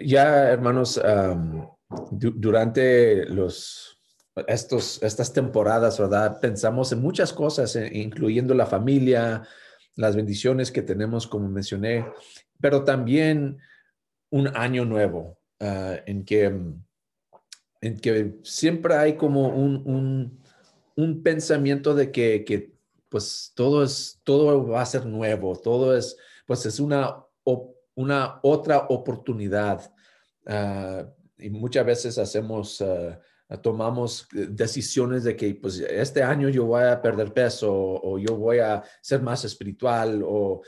ya, hermanos, durante los, estos, estas temporadas, ¿verdad? Pensamos en muchas cosas, eh, incluyendo la familia, las bendiciones que tenemos, como mencioné, pero también un año nuevo ah, en, que, en que siempre hay como un, un, pensamiento de que, que, pues todo es, todo va a ser nuevo, todo es, pues es una, una otra oportunidad. Ah, y muchas veces hacemos, ah, tomamos decisiones de que pues este año yo voy a perder peso o, yo voy a ser más espiritual o,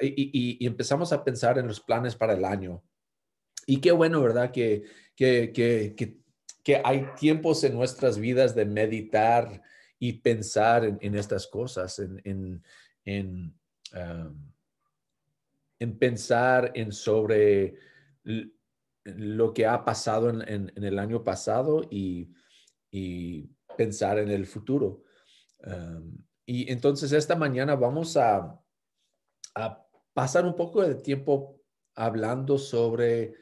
y, empezamos a pensar en los planes para el año. Y qué bueno, ¿verdad? Que, que, que, que, hay tiempos en nuestras vidas de meditar y pensar en, estas cosas, en, en, en, en pensar en sobre lo que ha pasado en, el año pasado y, pensar en el futuro. y entonces esta mañana vamos a, a, pasar un poco de tiempo hablando sobre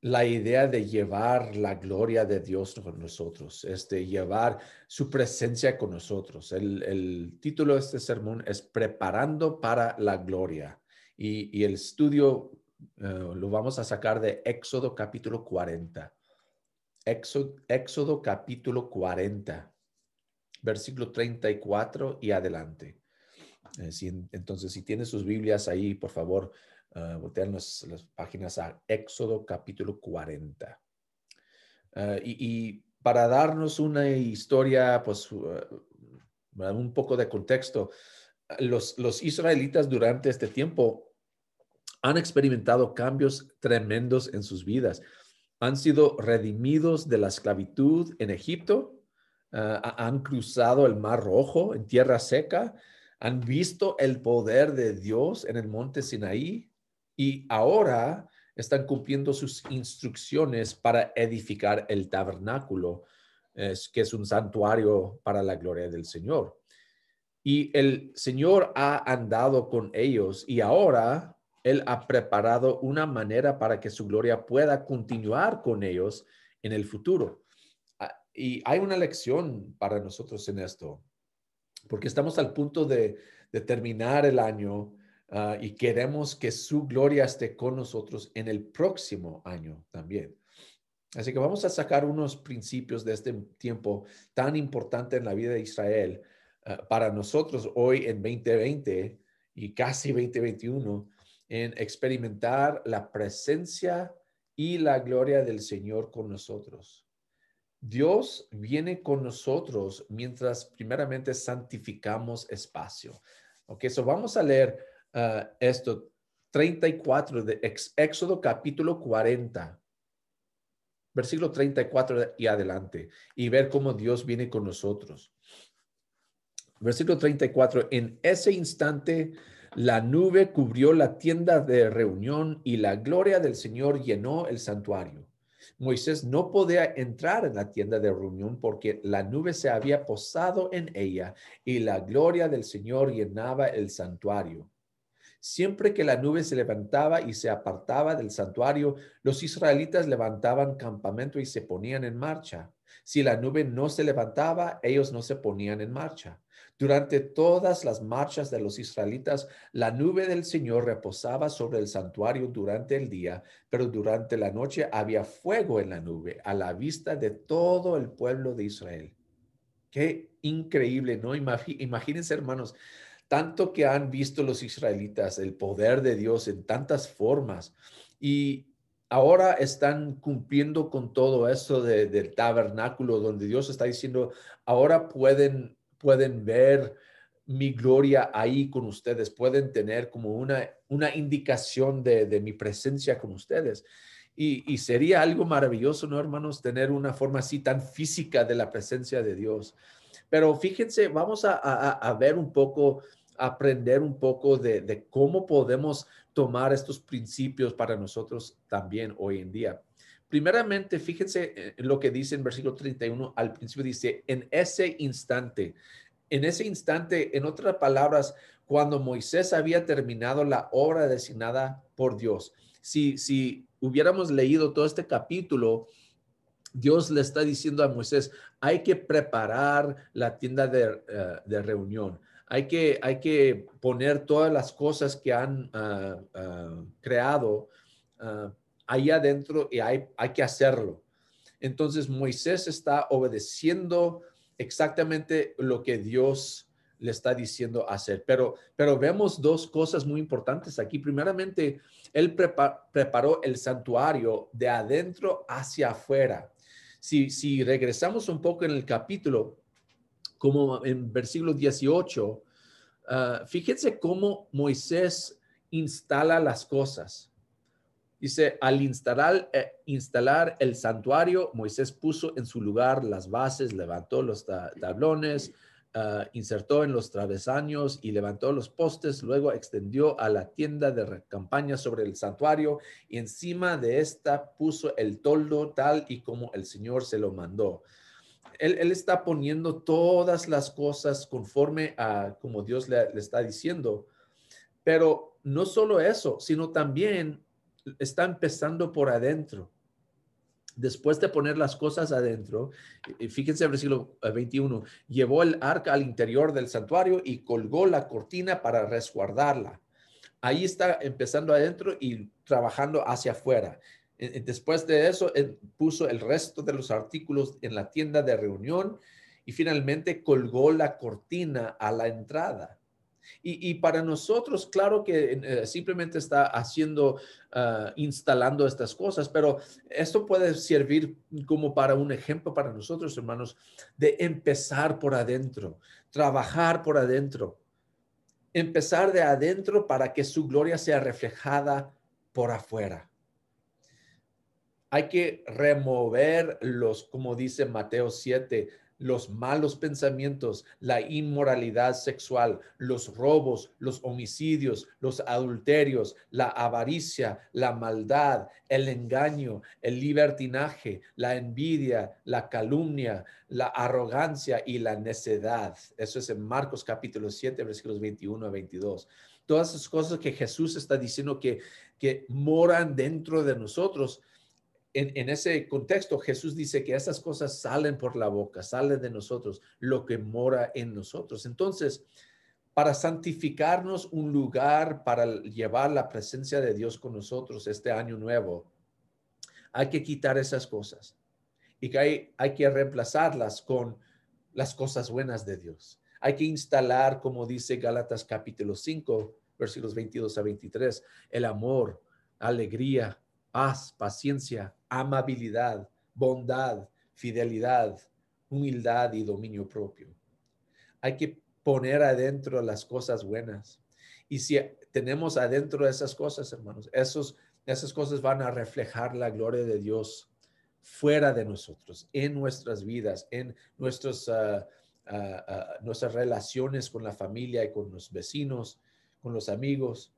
la idea de llevar la gloria de Dios con nosotros, este, llevar su presencia con nosotros. El, el título de este sermón es Preparando para la Gloria. Y, y el estudio eh, lo vamos a sacar de Éxodo capítulo 40. Éxodo, capítulo 40, versículo 34 y adelante. Eh, entonces, si tiene sus Biblias ahí, por favor, uh, voltean las, páginas a Éxodo capítulo 40. y, para darnos una historia, pues un poco de contexto, los, israelitas durante este tiempo han experimentado cambios tremendos en sus vidas. Han sido redimidos de la esclavitud en Egipto, ah, han cruzado el Mar Rojo en tierra seca, han visto el poder de Dios en el monte Sinaí y ahora están cumpliendo sus instrucciones para edificar el tabernáculo, que es un santuario para la gloria del Señor. Y el Señor ha andado con ellos y ahora él ha preparado una manera para que su gloria pueda continuar con ellos en el futuro. Ah, y hay una lección para nosotros en esto, porque estamos al punto de, terminar el año ah, y queremos que su gloria esté con nosotros en el próximo año también. Así que vamos a sacar unos principios de este tiempo tan importante en la vida de Israel ah, para nosotros hoy en 2020 y casi 2021 en experimentar la presencia y la gloria del Señor con nosotros. Dios viene con nosotros mientras primeramente santificamos espacio. Ok, so vamos a leer uh, esto 34 de Éxodo capítulo 40, versículo 34 y adelante, y ver cómo Dios viene con nosotros. Versículo 34, en ese instante la nube cubrió la tienda de reunión y la gloria del Señor llenó el santuario. Moisés no podía entrar en la tienda de reunión porque la nube se había posado en ella y la gloria del Señor llenaba el santuario. Siempre que la nube se levantaba y se apartaba del santuario, los israelitas levantaban campamento y se ponían en marcha. Si la nube no se levantaba, ellos no se ponían en marcha. Durante todas las marchas de los israelitas, la nube del Señor reposaba sobre el santuario durante el día, pero durante la noche había fuego en la nube a la vista de todo el pueblo de Israel. Qué increíble, ¿no? Imagínense, hermanos, tanto que han visto los israelitas el poder de Dios en tantas formas y ahora están cumpliendo con todo eso del tabernáculo donde Dios está diciendo, ahora pueden, pueden ver mi gloria ahí con ustedes, pueden tener como una, una indicación de, mi presencia con ustedes. Y, sería algo maravilloso, ¿no, hermanos? Tener una forma así tan física de la presencia de Dios. Pero fíjense, vamos a, ver un poco, aprender un poco de, de cómo podemos tomar estos principios para nosotros también hoy en día. Primeramente, fíjense en lo que dice en versículo 31, al principio dice, en ese instante, en ese instante, en otras palabras, cuando Moisés había terminado la obra designada por Dios, si, si hubiéramos leído todo este capítulo, Dios le está diciendo a Moisés, hay que preparar la tienda de, eh, reunión. Hay que, hay que, poner todas las cosas que han ah, ah, creado uh, ahí adentro y hay, hay que hacerlo. Entonces Moisés está obedeciendo exactamente lo que Dios le está diciendo hacer. Pero, pero vemos dos cosas muy importantes aquí. Primeramente, él preparó el santuario de adentro hacia afuera. Si, si regresamos un poco en el capítulo, como en versículo 18, ah, fíjense cómo Moisés instala las cosas. Dice, al instalar, eh, instalar el santuario, Moisés puso en su lugar las bases, levantó los tablones, ah, insertó en los travesaños y levantó los postes, luego extendió a la tienda de campaña sobre el santuario y encima de esta puso el toldo tal y como el Señor se lo mandó. Él, está poniendo todas las cosas conforme a como Dios le, le está diciendo. Pero no solo eso, sino también está empezando por adentro. Después de poner las cosas adentro, fíjense el versículo 21, llevó el arca al interior del santuario y colgó la cortina para resguardarla. Ahí está empezando adentro y trabajando hacia afuera. Después de eso, puso el resto de los artículos en la tienda de reunión y finalmente colgó la cortina a la entrada. Y, para nosotros, claro que eh, simplemente está haciendo, ah, instalando estas cosas, pero esto puede servir como para un ejemplo para nosotros, hermanos, de empezar por adentro, trabajar por adentro, empezar de adentro para que su gloria sea reflejada por afuera. Hay que remover los, como dice Mateo 7, los malos pensamientos, la inmoralidad sexual, los robos, los homicidios, los adulterios, la avaricia, la maldad, el engaño, el libertinaje, la envidia, la calumnia, la arrogancia y la necedad. Eso es en Marcos capítulo 7, versículos 21 a 22. Todas esas cosas que Jesús está diciendo que, que moran dentro de nosotros en, ese contexto, Jesús dice que esas cosas salen por la boca, salen de nosotros, lo que mora en nosotros. Entonces, para santificarnos un lugar para llevar la presencia de Dios con nosotros este año nuevo, hay que quitar esas cosas y que hay, hay que reemplazarlas con las cosas buenas de Dios. Hay que instalar, como dice Gálatas capítulo 5, versículos 22 a 23, el amor, alegría, paz, paciencia, amabilidad, bondad, fidelidad, humildad y dominio propio. Hay que poner adentro las cosas buenas. Y si tenemos adentro esas cosas, hermanos, esos, esas cosas van a reflejar la gloria de Dios fuera de nosotros, en nuestras vidas, en nuestros, ah, ah, ah, nuestras relaciones con la familia y con los vecinos, con los amigos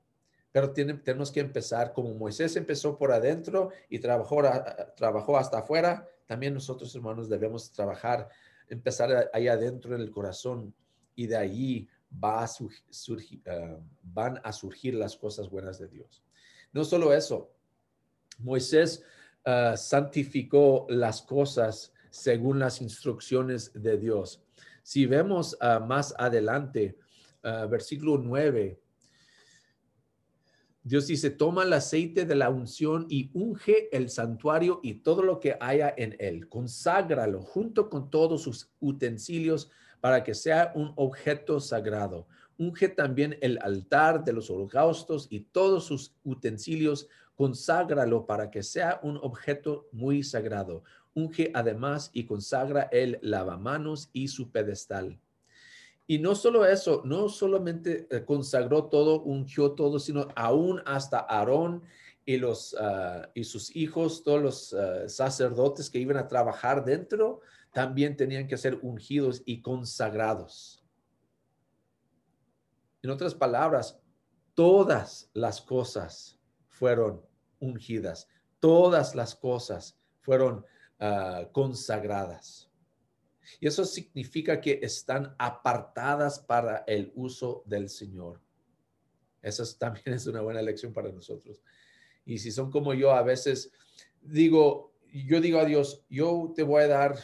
pero tenemos que empezar como Moisés empezó por adentro y trabajó, trabajó hasta afuera, también nosotros hermanos debemos trabajar, empezar ahí adentro en el corazón y de ahí va a surgir, ah, van a surgir las cosas buenas de Dios. No solo eso, Moisés ah, santificó las cosas según las instrucciones de Dios. Si vemos ah, más adelante, versículo 9, Dios dice, toma el aceite de la unción y unge el santuario y todo lo que haya en él. Conságralo junto con todos sus utensilios para que sea un objeto sagrado. Unge también el altar de los holocaustos y todos sus utensilios. Conságralo para que sea un objeto muy sagrado. Unge además y consagra el lavamanos y su pedestal. Y no solo eso, no solamente eh, consagró todo, ungió todo, sino aún hasta Aarón y, los, ah, y sus hijos, todos los ah, sacerdotes que iban a trabajar dentro, también tenían que ser ungidos y consagrados. En otras palabras, todas las cosas fueron ungidas, todas las cosas fueron ah, consagradas. Y eso significa que están apartadas para el uso del Señor. Eso también es una buena lección para nosotros. Y si son como yo, a veces digo, yo digo a Dios, yo te voy a dar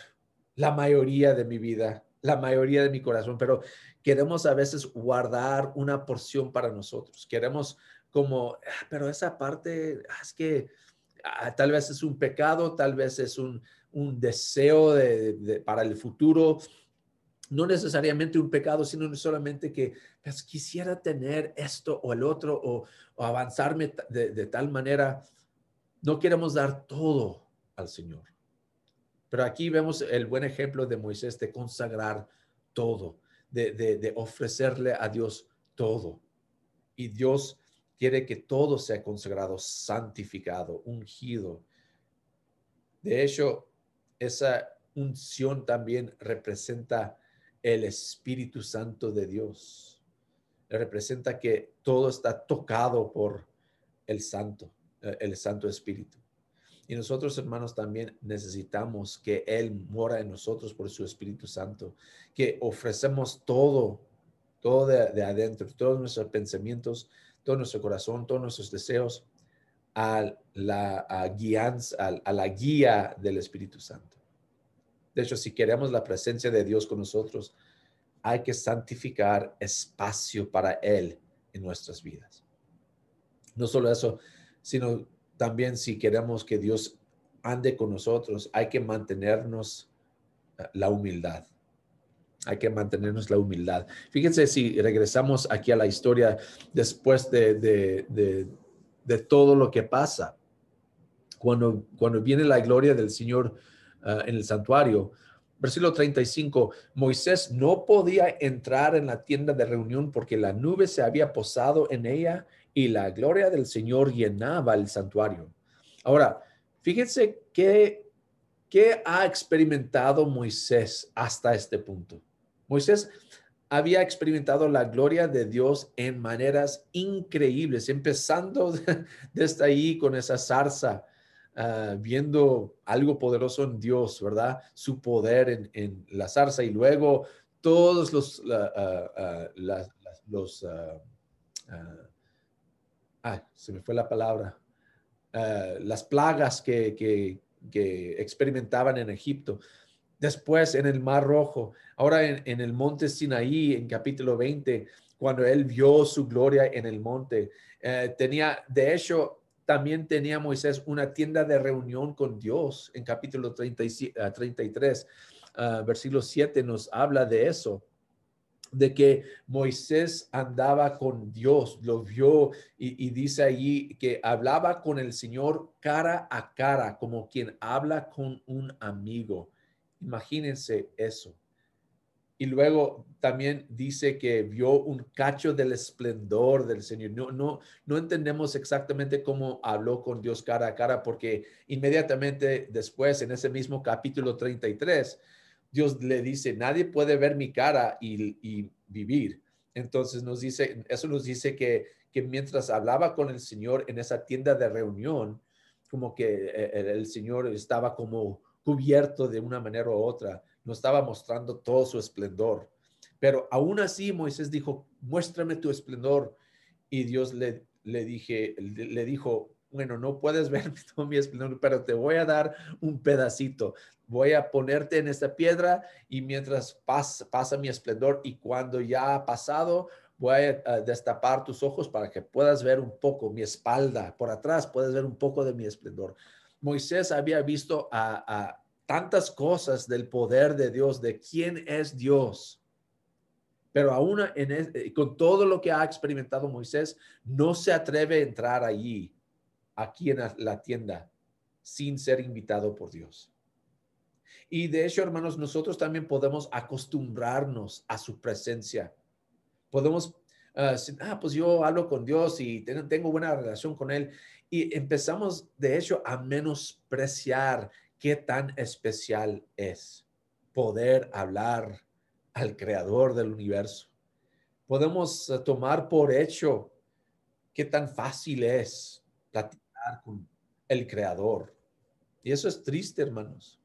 la mayoría de mi vida, la mayoría de mi corazón, pero queremos a veces guardar una porción para nosotros. Queremos como, ah, pero esa parte, ah, es que ah, tal vez es un pecado, tal vez es un, deseo para el futuro, no necesariamente un pecado, sino solamente que pues, quisiera tener esto o el otro o, avanzarme de, tal manera. No queremos dar todo al Señor. Pero aquí vemos el buen ejemplo de Moisés de consagrar todo, de, de ofrecerle a Dios todo. Y Dios quiere que todo sea consagrado, santificado, ungido. De hecho, esa unción también representa el Espíritu Santo de Dios. Representa que todo está tocado por el Santo, eh, el Santo Espíritu. Y nosotros, hermanos, también necesitamos que Él mora en nosotros por su Espíritu Santo, que ofrecemos todo, todo de, adentro, todos nuestros pensamientos, todo nuestro corazón, todos nuestros deseos a la guianza, a la guía del Espíritu Santo. De hecho, si queremos la presencia de Dios con nosotros, hay que santificar espacio para Él en nuestras vidas. No solo eso, sino también si queremos que Dios ande con nosotros, hay que mantenernos eh, la humildad. Hay que mantenernos la humildad. Fíjense si regresamos aquí a la historia después de, de, todo lo que pasa. Cuando, cuando viene la gloria del Señor Ah, en el santuario. Versículo 35, Moisés no podía entrar en la tienda de reunión porque la nube se había posado en ella y la gloria del Señor llenaba el santuario. Ahora, fíjense qué, qué ha experimentado Moisés hasta este punto. Moisés había experimentado la gloria de Dios en maneras increíbles, empezando desde ahí con esa zarza Ah, viendo algo poderoso en Dios, ¿verdad? Su poder en, la zarza y luego todos los, ah, ah, los, se me fue la palabra, las plagas que, que, experimentaban en Egipto. Después en el Mar Rojo, ahora en, el monte Sinaí, en capítulo 20, cuando él vio su gloria en el monte, eh, tenía, de hecho, también tenía Moisés una tienda de reunión con Dios en capítulo 33, ah, ah, versículo 7 nos habla de eso de que Moisés andaba con Dios, lo vio y, y, dice allí que hablaba con el Señor cara a cara, como quien habla con un amigo. Imagínense eso. Y luego también dice que vio un cacho del esplendor del Señor. No, no, no entendemos exactamente cómo habló con Dios cara a cara, porque inmediatamente después, en ese mismo capítulo 33, Dios le dice, nadie puede ver mi cara y, vivir. Entonces nos dice, eso nos dice que, que mientras hablaba con el Señor en esa tienda de reunión, como que eh, el Señor estaba como cubierto de una manera u otra no estaba mostrando todo su esplendor. Pero aún así Moisés dijo, muéstrame tu esplendor. Y Dios le, le, dije, le dijo, bueno, no puedes ver todo mi esplendor, pero te voy a dar un pedacito. Voy a ponerte en esta piedra y mientras pasa, pasa mi esplendor y cuando ya ha pasado, voy a, destapar tus ojos para que puedas ver un poco mi espalda. Por atrás puedes ver un poco de mi esplendor. Moisés había visto a, tantas cosas del poder de Dios, de quién es Dios. Pero aún eh, con todo lo que ha experimentado Moisés, no se atreve a entrar allí, aquí en la tienda, sin ser invitado por Dios. Y de hecho, hermanos, nosotros también podemos acostumbrarnos a su presencia. Podemos, ah, ah, pues yo hablo con Dios y tengo buena relación con Él. Y empezamos, de hecho, a menospreciar qué tan especial es poder hablar al creador del universo. Podemos eh, tomar por hecho qué tan fácil es platicar con el creador. Y eso es triste, hermanos.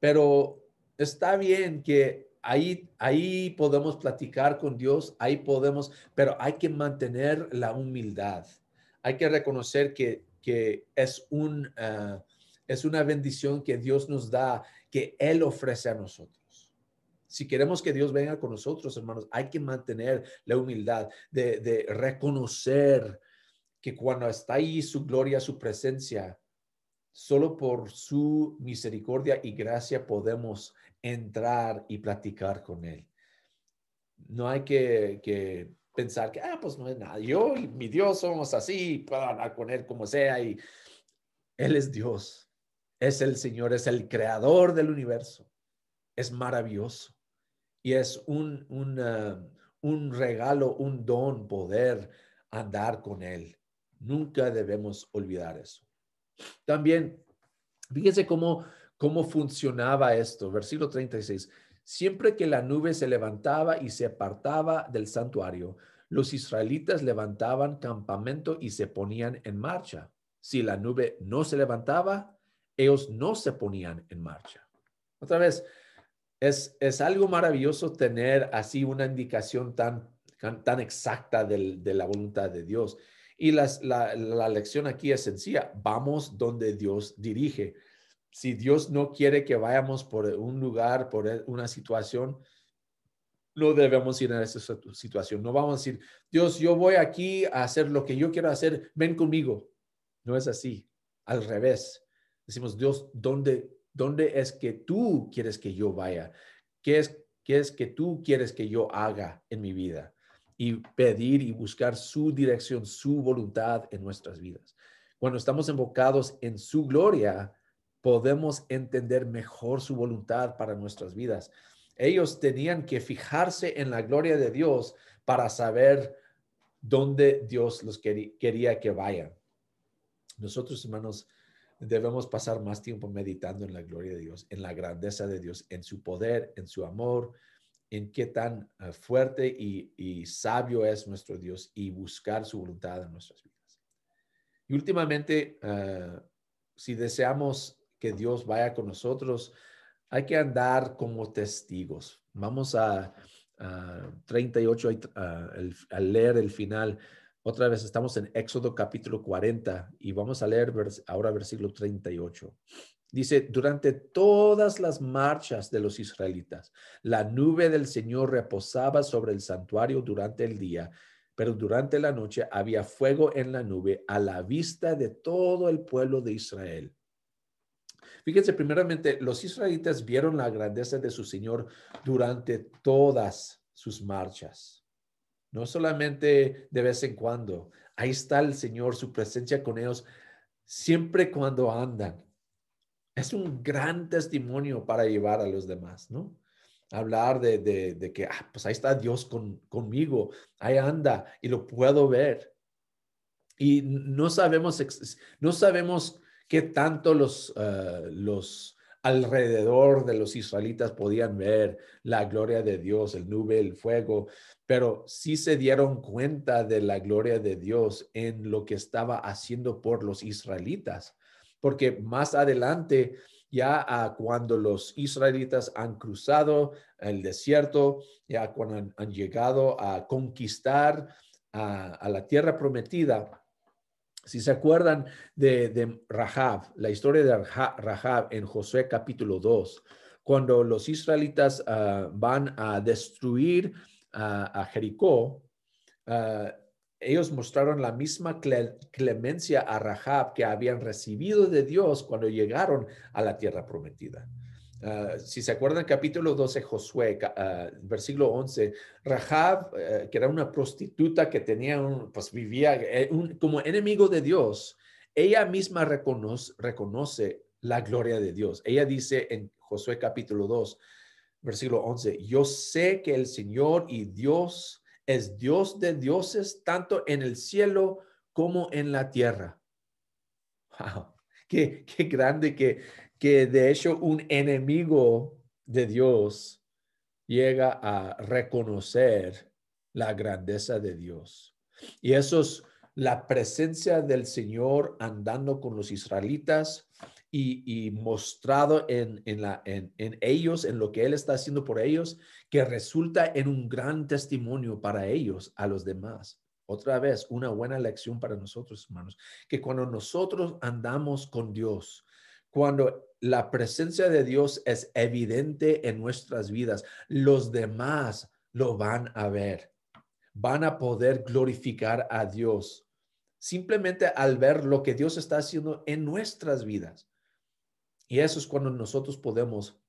Pero está bien que ahí, ahí podemos platicar con Dios, ahí podemos, pero hay que mantener la humildad hay que reconocer que, es, un, ah, es una bendición que Dios nos da, que Él ofrece a nosotros. Si queremos que Dios venga con nosotros, hermanos, hay que mantener la humildad de reconocer que cuando está ahí su gloria, su presencia, solo por su misericordia y gracia podemos entrar y platicar con Él. No hay que, pensar que, ah, pues no es nada. Yo y mi Dios somos así, puedo hablar con Él como sea. Y Él es Dios, es el Señor, es el creador del universo. Es maravilloso. Y es un, un regalo, un don poder andar con Él. Nunca debemos olvidar eso. También, fíjense cómo, cómo funcionaba esto. Versículo 36. Siempre que la nube se levantaba y se apartaba del santuario, los israelitas levantaban campamento y se ponían en marcha. Si la nube no se levantaba, ellos no se ponían en marcha. Otra vez, es, algo maravilloso tener así una indicación tan, tan exacta de la voluntad de Dios. Y la, la, lección aquí es sencilla, vamos donde Dios dirige. Si Dios no quiere que vayamos por un lugar, por una situación, no debemos ir a esa situación. No vamos a decir, Dios, yo voy aquí a hacer lo que yo quiero hacer, ven conmigo. No es así, al revés. Decimos, Dios, ¿dónde, ¿Dónde es que tú quieres que yo vaya? ¿Qué es, qué es que tú quieres que yo haga en mi vida? Y pedir y buscar su dirección, su voluntad en nuestras vidas. Cuando estamos enfocados en su gloria, podemos entender mejor su voluntad para nuestras vidas. Ellos tenían que fijarse en la gloria de Dios para saber dónde Dios los quería que vayan. Nosotros, hermanos, debemos pasar más tiempo meditando en la gloria de Dios, en la grandeza de Dios, en su poder, en su amor, en qué tan eh, fuerte y, sabio es nuestro Dios y buscar su voluntad en nuestras vidas. Y últimamente, eh, si deseamos que Dios vaya con nosotros, hay que andar como testigos. Vamos a, 38 al leer el final. Otra vez estamos en Éxodo capítulo 40 y vamos a leer ahora versículo 38. Dice, durante todas las marchas de los israelitas, la nube del Señor reposaba sobre el santuario durante el día, pero durante la noche había fuego en la nube a la vista de todo el pueblo de Israel. Fíjense, primeramente, los israelitas vieron la grandeza de su Señor durante todas sus marchas. No solamente de vez en cuando. Ahí está el Señor, su presencia con ellos, siempre cuando andan. Es un gran testimonio para llevar a los demás, ¿no? Hablar de, de, que, ah, pues ahí está Dios con, conmigo, ahí anda y lo puedo ver. Y no sabemos, no sabemos qué tanto los, uh, los alrededor de los israelitas podían ver la gloria de Dios, el nube, el fuego, pero sí se dieron cuenta de la gloria de Dios en lo que estaba haciendo por los israelitas, porque más adelante, ya cuando los israelitas han cruzado el desierto, ya cuando han, llegado a conquistar a la tierra prometida, si se acuerdan de, Rahab, la historia de Rahab en Josué capítulo 2, cuando los israelitas ah, van a destruir a Jericó, ah, ellos mostraron la misma clemencia a Rahab que habían recibido de Dios cuando llegaron a la tierra prometida. Ah, si se acuerdan, capítulo 12, Josué, uh, versículo 11, Rahab, eh, que era una prostituta que tenía un, pues vivía eh, como enemigo de Dios, ella misma reconoce, reconoce la gloria de Dios. Ella dice en Josué capítulo 2, versículo 11, yo sé que el Señor y Dios es Dios de dioses, tanto en el cielo como en la tierra. Wow, qué, qué grande que que de hecho un enemigo de Dios llega a reconocer la grandeza de Dios. Y eso es la presencia del Señor andando con los israelitas y, mostrado en, en, ellos, en lo que Él está haciendo por ellos, que resulta en un gran testimonio para ellos, a los demás. otra vez, una buena lección para nosotros, hermanos, que cuando nosotros andamos con Dios, cuando la presencia de Dios es evidente en nuestras vidas, los demás lo van a ver, van a poder glorificar a Dios simplemente al ver lo que Dios está haciendo en nuestras vidas. Y eso es cuando nosotros podemos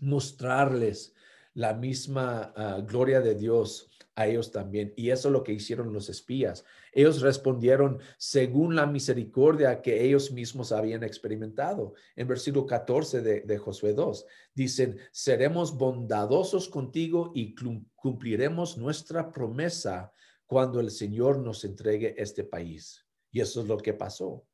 mostrarles la misma ah, gloria de Dios a ellos también. Y eso es lo que hicieron los espías. Ellos respondieron según la misericordia que ellos mismos habían experimentado. En versículo 14 de, de Josué 2, dicen, seremos bondadosos contigo y cumpliremos nuestra promesa cuando el Señor nos entregue este país. Y eso es lo que pasó.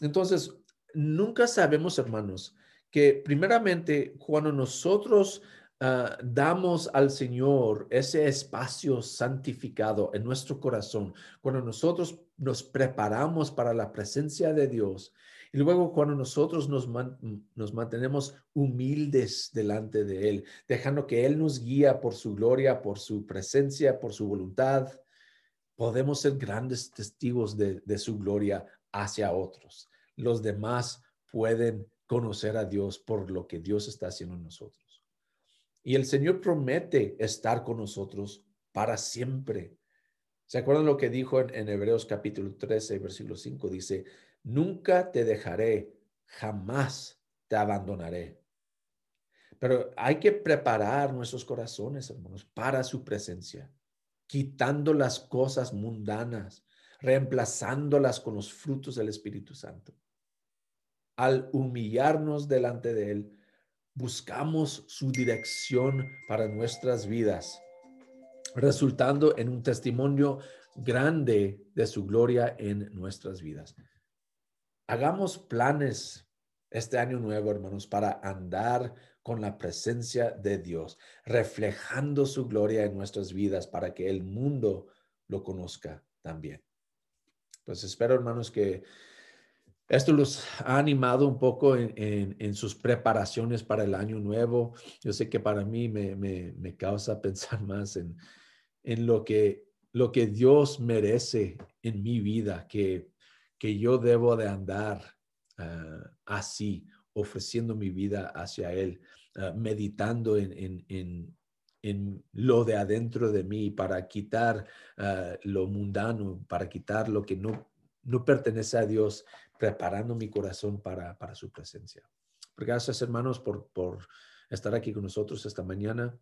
Entonces, nunca sabemos, hermanos, que primeramente cuando nosotros Ah, damos al Señor ese espacio santificado en nuestro corazón, cuando nosotros nos preparamos para la presencia de Dios y luego cuando nosotros nos, nos mantenemos humildes delante de Él, dejando que Él nos guía por su gloria, por su presencia, por su voluntad, podemos ser grandes testigos de, de su gloria hacia otros. Los demás pueden conocer a Dios por lo que Dios está haciendo en nosotros. Y el Señor promete estar con nosotros para siempre. ¿Se acuerdan lo que dijo en, Hebreos capítulo 13, versículo 5? Dice, nunca te dejaré, jamás te abandonaré. Pero hay que preparar nuestros corazones, hermanos, para su presencia, quitando las cosas mundanas, reemplazándolas con los frutos del Espíritu Santo. Al humillarnos delante de Él, buscamos su dirección para nuestras vidas, resultando en un testimonio grande de su gloria en nuestras vidas. Hagamos planes este año nuevo, hermanos, para andar con la presencia de Dios, reflejando su gloria en nuestras vidas para que el mundo lo conozca también. Pues espero, hermanos, que esto los ha animado un poco en, sus preparaciones para el año nuevo. Yo sé que para mí me, causa pensar más en, lo, que, lo que Dios merece en mi vida, que, que yo debo de andar ah, así, ofreciendo mi vida hacia Él, ah, meditando en, en, lo de adentro de mí para quitar ah, lo mundano, para quitar lo que no, no pertenece a Dios preparando mi corazón para, para su presencia. Gracias, hermanos, por, por estar aquí con nosotros esta mañana.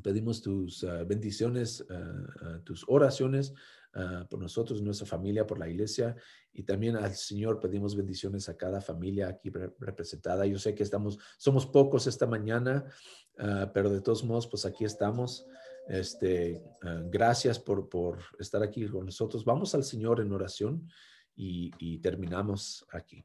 Pedimos tus ah, bendiciones, ah, ah, tus oraciones por nosotros, nuestra familia, por la iglesia y también al Señor pedimos bendiciones a cada familia aquí representada. Yo sé que estamos, somos pocos esta mañana, pero de todos modos, pues aquí estamos. Este, gracias por, por estar aquí con nosotros. Vamos al Señor en oración y, terminamos aquí.